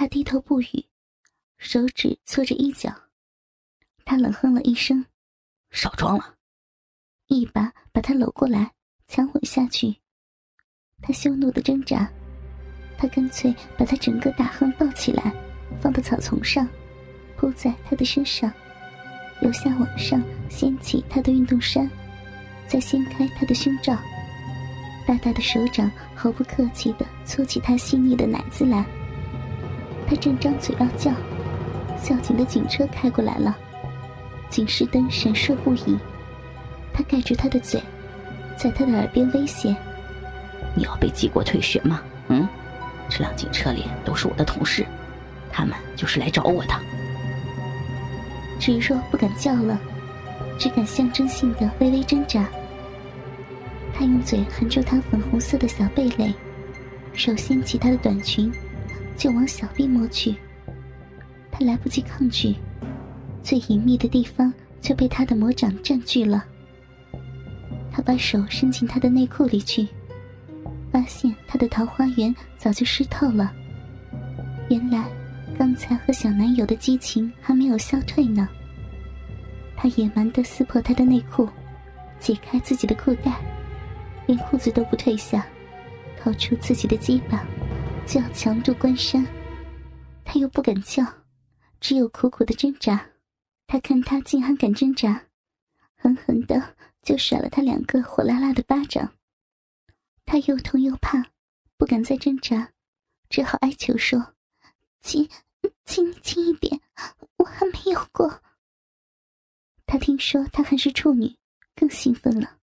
他低头不语，手指搓着衣角。他冷哼了一声：“少装了。”一把把他搂过来，强吻下去。他羞怒的挣扎，他干脆把他整个大亨抱起来，放到草丛上，铺在他的身上，由下往上掀起他的运动衫，再掀开他的胸罩。大大的手掌毫不客气地搓起他细腻的奶子来。他正张嘴要叫，校警的警车开过来了，警示灯闪烁不已。他盖住他的嘴，在他的耳边威胁：“你要被记过退学吗？嗯，这辆警车里都是我的同事，他们就是来找我的。”芷若不敢叫了，只敢象征性的微微挣扎。他用嘴含住她粉红色的小蓓蕾，手掀起她的短裙，就往小臂摸去。他来不及抗拒，最隐秘的地方就被他的魔掌占据了。他把手伸进她的内裤里去，发现她的桃花源早就湿透了。原来，刚才和小男友的激情还没有消退呢。他野蛮地撕破她的内裤，解开自己的裤带。连裤子都不褪下，掏出自己的鸡巴，就要强渡关山。他又不敢叫，只有苦苦的挣扎。他看他竟还敢挣扎，狠狠的就甩了他两个火辣辣的巴掌。他又痛又怕，不敢再挣扎，只好哀求说：“轻，轻轻一点，我还没有过。”他听说他还是处女，更兴奋了。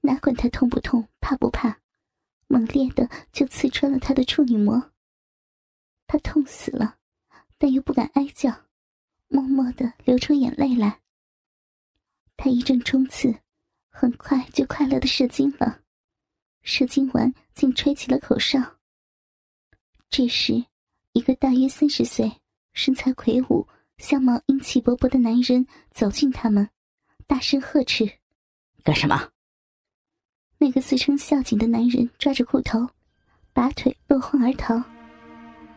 哪管他痛不痛，怕不怕，猛烈的就刺穿了他的处女膜。他痛死了，但又不敢哀叫，默默的流出眼泪来。他一阵冲刺，很快就快乐的射精了。射精完，竟吹起了口哨。这时，一个大约三十岁、身材魁梧、相貌英气勃勃的男人走近他们，大声呵斥：“干什么？”那个自称校警的男人抓着裤头，拔腿落荒而逃，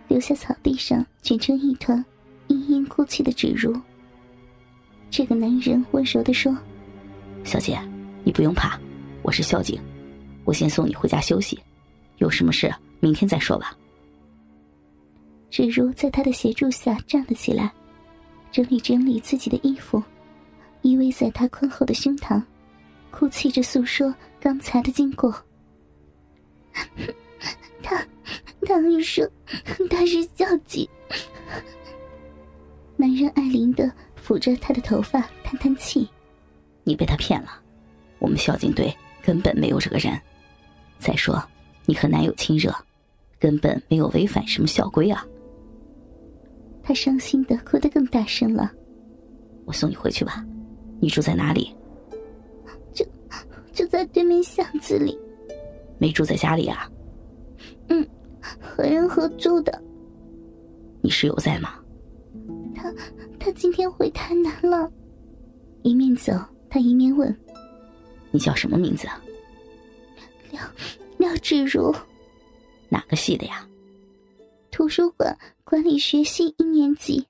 留下草地上卷成一团、嘤嘤哭泣的芷如。这个男人温柔地说：“小姐，你不用怕，我是校警，我先送你回家休息，有什么事明天再说吧。”芷如在他的协助下站了起来，整理整理自己的衣服，依偎在他宽厚的胸膛。哭泣着诉说刚才的经过。他，他还说他是校警。男人爱怜的抚着她的头发，叹叹气：“你被他骗了，我们校警队根本没有这个人。再说，你和男友亲热，根本没有违反什么校规啊。”他伤心的哭得更大声了。我送你回去吧，你住在哪里？就在对面巷子里，没住在家里啊？嗯，和人合租的。你室友在吗？他他今天回台南了。一面走，他一面问：“你叫什么名字啊？”廖廖芷如。哪个系的呀？图书馆管理学系一年级。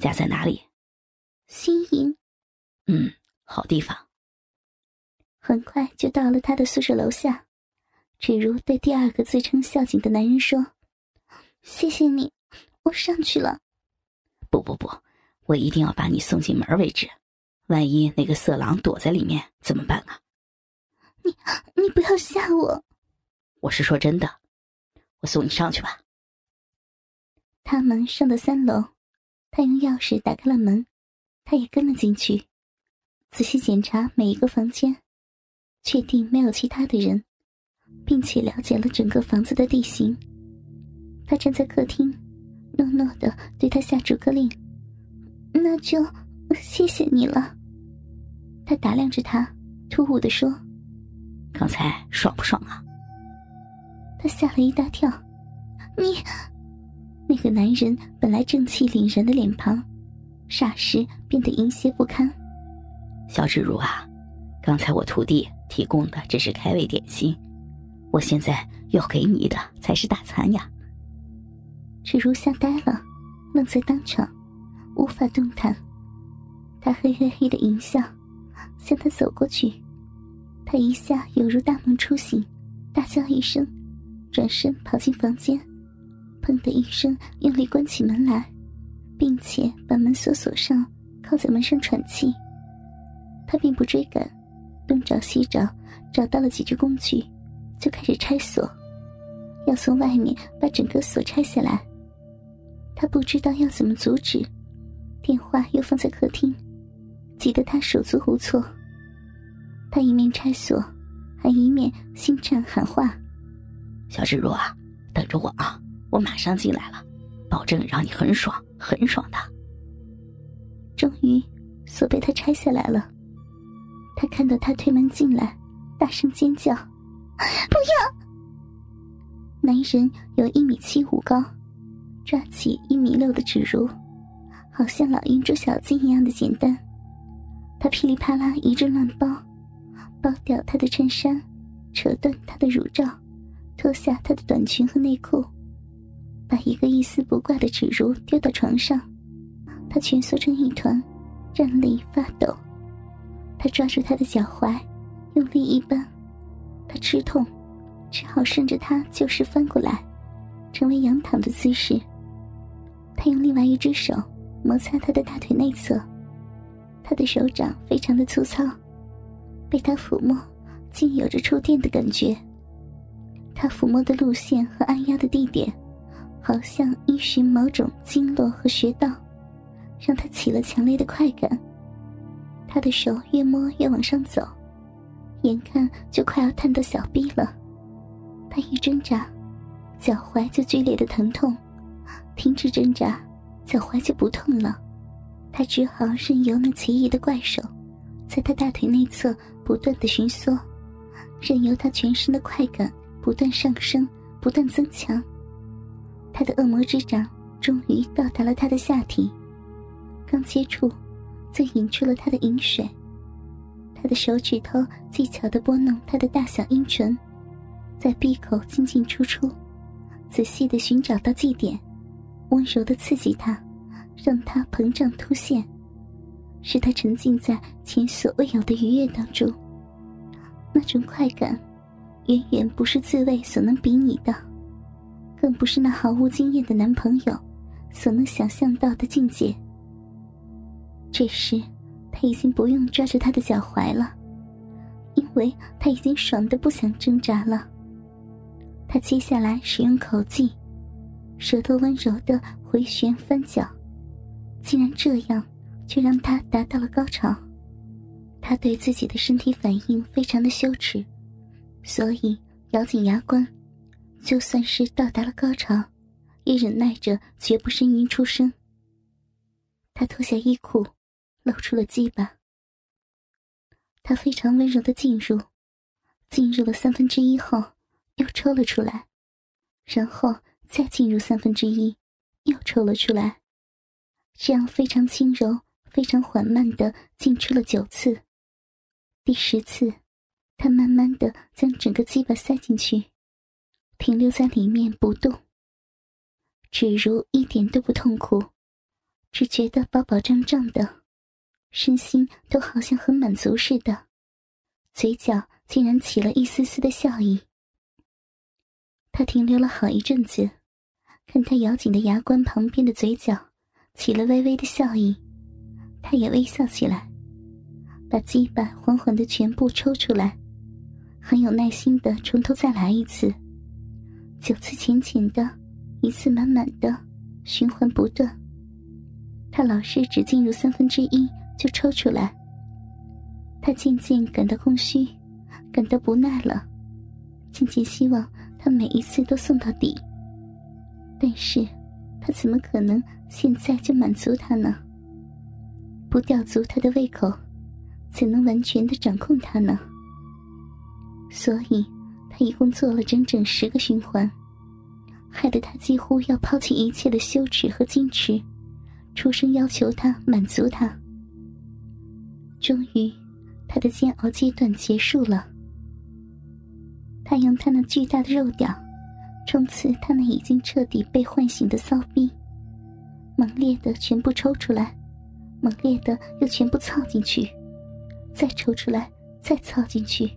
家在哪里？新营。嗯，好地方。很快就到了他的宿舍楼下，芷如对第二个自称校警的男人说：“谢谢你，我上去了。”“不不不，我一定要把你送进门为止。万一那个色狼躲在里面怎么办啊？”“你你不要吓我。”“我是说真的，我送你上去吧。”他们上到三楼，他用钥匙打开了门，他也跟了进去，仔细检查每一个房间。确定没有其他的人，并且了解了整个房子的地形。他站在客厅，诺诺的对他下逐客令：“那就谢谢你了。”他打量着他，突兀的说：“刚才爽不爽啊？”他吓了一大跳。你，那个男人本来正气凛然的脸庞，霎时变得阴邪不堪。小芷如啊，刚才我徒弟。提供的只是开胃点心，我现在要给你的才是大餐呀。芷如吓呆了，愣在当场，无法动弹。他嘿嘿嘿的淫笑，向他走过去。他一下犹如大梦初醒，大叫一声，转身跑进房间，砰的一声用力关起门来，并且把门锁锁上，靠在门上喘气。他并不追赶，东找西找，找到了几只工具，就开始拆锁，要从外面把整个锁拆下来。他不知道要怎么阻止，电话又放在客厅，急得他手足无措。他一面拆锁，还一面心颤喊话：“小芷若啊，等着我啊，我马上进来了，保证让你很爽很爽的。”终于，锁被他拆下来了。他看到他推门进来，大声尖叫：“不要！”男人有一米七五高，抓起一米六的指如，好像老鹰捉小鸡一样的简单。他噼里啪啦一阵乱包。剥掉她的衬衫，扯断她的乳罩，脱下她的短裙和内裤，把一个一丝不挂的纸如丢到床上。她蜷缩成一团，站立发抖。他抓住她的脚踝，用力一扳，她吃痛，只好顺着他就是翻过来，成为仰躺的姿势。他用另外一只手摩擦她的大腿内侧，他的手掌非常的粗糙。被他抚摸，竟有着触电的感觉。他抚摸的路线和按压的地点，好像依循某种经络和穴道，让他起了强烈的快感。他的手越摸越往上走，眼看就快要探到小臂了。他一挣扎，脚踝就剧烈的疼痛；停止挣扎，脚踝就不痛了。他只好任由那奇异的怪手。在他大腿内侧不断的寻缩，任由他全身的快感不断上升、不断增强。他的恶魔之掌终于到达了他的下体，刚接触，就引出了他的饮水。他的手指头技巧的拨弄他的大小阴唇，在闭口进进出出，仔细的寻找到祭点，温柔的刺激他，让他膨胀凸现。使他沉浸在前所未有的愉悦当中，那种快感，远远不是自慰所能比拟的，更不是那毫无经验的男朋友所能想象到的境界。这时，他已经不用抓着他的脚踝了，因为他已经爽的不想挣扎了。他接下来使用口技，舌头温柔的回旋翻搅，竟然这样。却让他达到了高潮，他对自己的身体反应非常的羞耻，所以咬紧牙关，就算是到达了高潮，也忍耐着绝不呻吟出声。他脱下衣裤，露出了鸡巴。他非常温柔的进入，进入了三分之一后，又抽了出来，然后再进入三分之一，又抽了出来，这样非常轻柔。非常缓慢的进出了九次，第十次，他慢慢的将整个鸡巴塞进去，停留在里面不动。只如一点都不痛苦，只觉得饱饱胀胀的，身心都好像很满足似的，嘴角竟然起了一丝丝的笑意。他停留了好一阵子，看他咬紧的牙关旁边的嘴角起了微微的笑意。他也微笑起来，把鸡巴缓缓的全部抽出来，很有耐心的从头再来一次，九次浅浅的，一次满满的，循环不断。他老是只进入三分之一就抽出来。他渐渐感到空虚，感到不耐了，渐渐希望他每一次都送到底。但是，他怎么可能现在就满足他呢？不吊足他的胃口，怎能完全的掌控他呢？所以，他一共做了整整十个循环，害得他几乎要抛弃一切的羞耻和矜持，出声要求他满足他。终于，他的煎熬阶段结束了。他用他那巨大的肉屌，冲刺他那已经彻底被唤醒的骚逼，猛烈的全部抽出来，猛烈的又全部操进去，再抽出来，再操进去，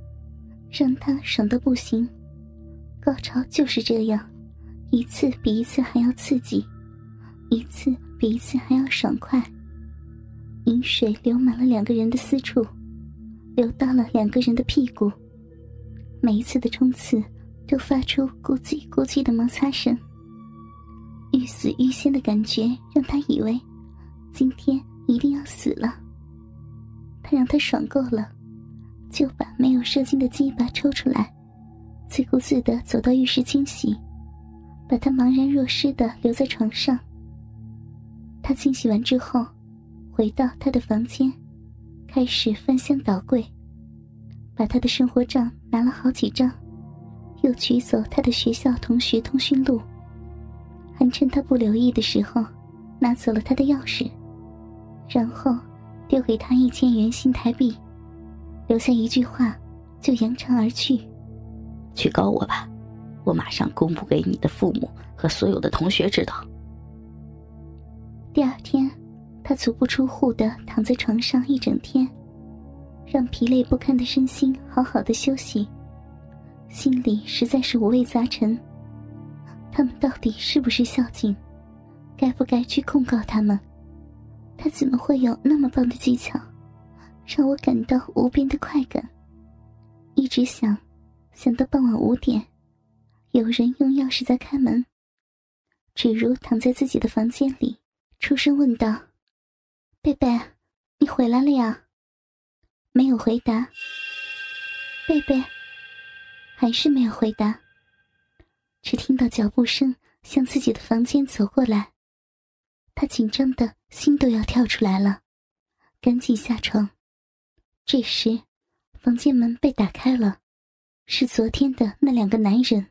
让他爽的不行。高潮就是这样，一次比一次还要刺激，一次比一次还要爽快。饮水流满了两个人的私处，流到了两个人的屁股。每一次的冲刺都发出咕叽咕叽的摩擦声，欲死欲仙的感觉让他以为今天一定要死了。他让他爽够了，就把没有射精的鸡巴抽出来，自顾自的走到浴室清洗，把他茫然若失的留在床上。他清洗完之后。回到他的房间，开始翻箱倒柜，把他的生活账拿了好几张，又取走他的学校同学通讯录，还趁他不留意的时候，拿走了他的钥匙，然后丢给他一千元新台币，留下一句话，就扬长而去。去告我吧，我马上公布给你的父母和所有的同学知道。第二天。他足不出户的躺在床上一整天，让疲累不堪的身心好好的休息，心里实在是五味杂陈。他们到底是不是孝敬？该不该去控告他们？他怎么会有那么棒的技巧，让我感到无边的快感？一直想，想到傍晚五点，有人用钥匙在开门。芷如躺在自己的房间里，出声问道。贝贝，你回来了呀？没有回答。贝贝，还是没有回答。只听到脚步声向自己的房间走过来，他紧张的心都要跳出来了，赶紧下床。这时，房间门被打开了，是昨天的那两个男人。